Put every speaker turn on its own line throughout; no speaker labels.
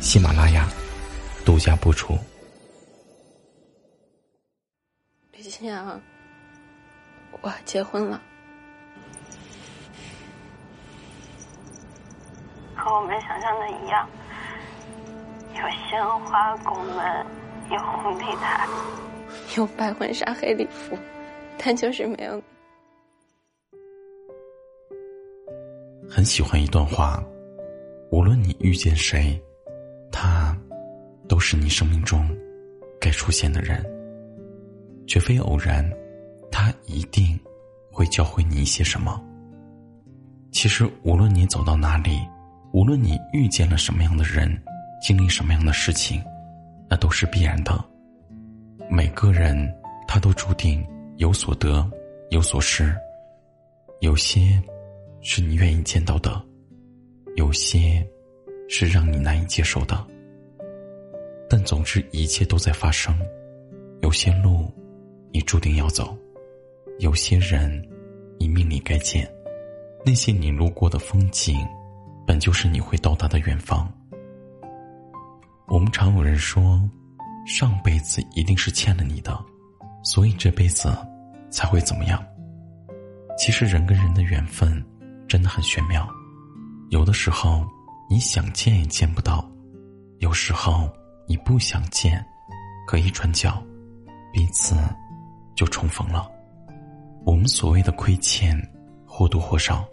喜马拉雅独家播出。
李欣阳，我结婚了，
和我们想象的一样，有鲜花、拱门，有红地毯，
有白婚纱、黑礼服，但就是没有你。
很喜欢一段话，无论你遇见谁，他都是你生命中该出现的人，绝非偶然，他一定会教会你一些什么。其实，无论你走到哪里，无论你遇见了什么样的人，经历什么样的事情，那都是必然的。每个人他都注定有所得，有所失，有些。是你愿意见到的，有些是让你难以接受的。但总之，一切都在发生。有些路，你注定要走；有些人，你命里该见。那些你路过的风景，本就是你会到达的远方。我们常有人说，上辈子一定是欠了你的，所以这辈子才会怎么样。其实，人跟人的缘分。真的很玄妙，有的时候你想见也见不到，有时候你不想见，可一转角，彼此就重逢了。我们所谓的亏欠，或多或少，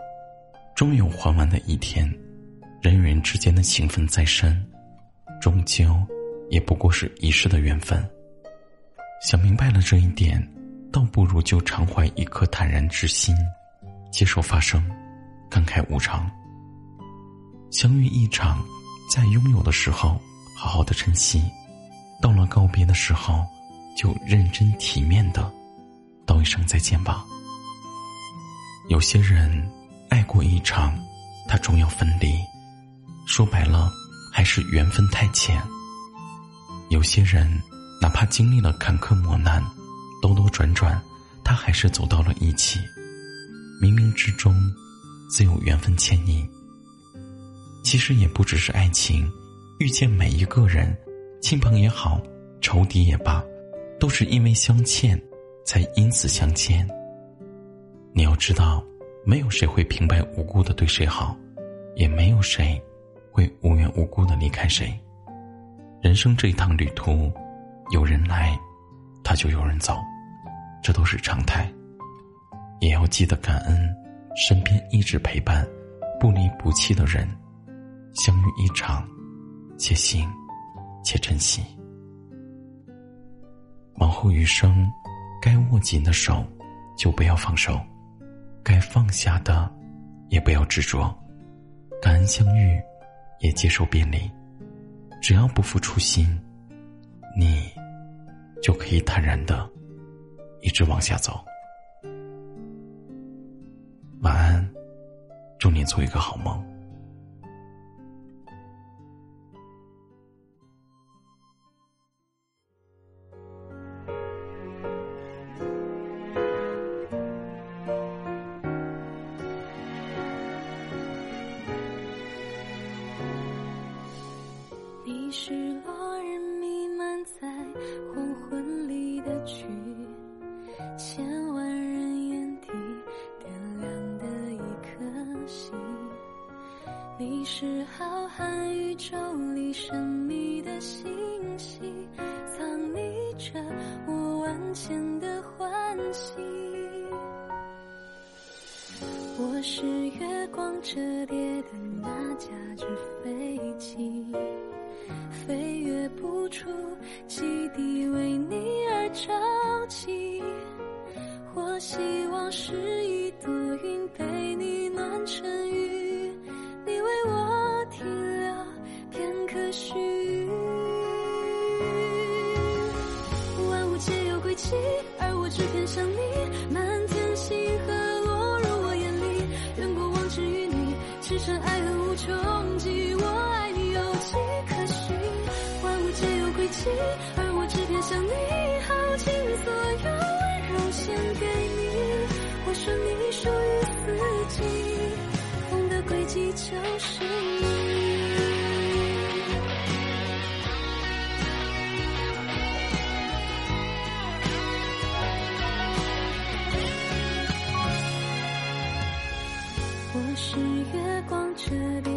终有还完的一天。人与人之间的情分再深，终究也不过是一世的缘分。想明白了这一点，倒不如就常怀一颗坦然之心，接受发生。感慨无常，相遇一场，在拥有的时候好好的珍惜，到了告别的时候，就认真体面的道一声再见吧。有些人爱过一场，他终要分离，说白了还是缘分太浅。有些人哪怕经历了坎坷磨难，兜兜转转，他还是走到了一起，冥冥之中。自有缘分牵引。其实也不只是爱情，遇见每一个人，亲朋也好，仇敌也罢，都是因为相欠，才因此相牵。你要知道，没有谁会平白无故的对谁好，也没有谁会无缘无故的离开谁。人生这一趟旅途，有人来，他就有人走，这都是常态。也要记得感恩。身边一直陪伴、不离不弃的人，相遇一场，且行且珍惜。往后余生，该握紧的手就不要放手，该放下的也不要执着。感恩相遇，也接受别离。只要不负初心，你就可以坦然的一直往下走。晚安，祝你做一个好梦。
你是落日弥漫在黄昏里的曲，千万人眼底点亮的一颗星。你是浩瀚宇宙里神秘的星系，藏匿着我万千的欢喜。我是月光折叠的那架纸飞机，飞越不出基地，为你而着急。我希望是一朵云，被你暖成雨，你为我停留片刻须臾。万物皆有轨迹，而我只偏向你。而我只偏向你，耗尽所有温柔献给你。我说你属于四季，风的轨迹就是你。我是月光折叠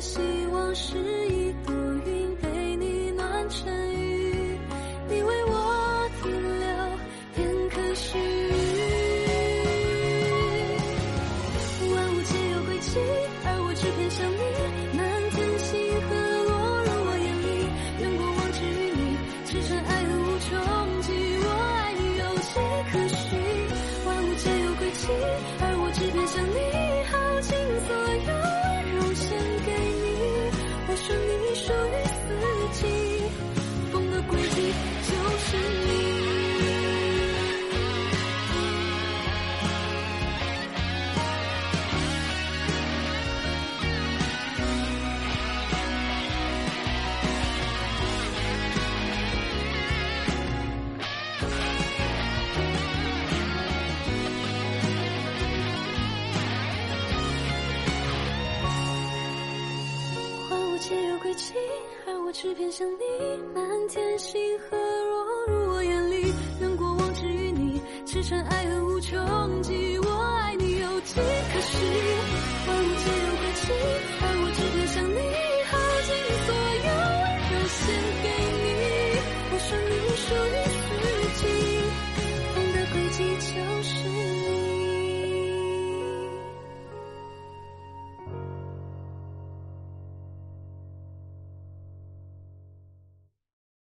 希望是一朵云，被你暖成雨，你为我停留片刻须臾。万物皆有归期，而我只偏向你。满天星河落入我眼里，愿过往只与你，赤诚爱恨无穷极。我爱你有迹可循，万物皆有归期，而我只偏向你，耗尽所有一起，而我只偏向你。满天星河落入我眼里，用过往治愈你，痴缠爱恨无穷极。我爱你有迹可循，万物皆有归期，而我只偏向你。耗尽所有温柔献给你，我说你属于。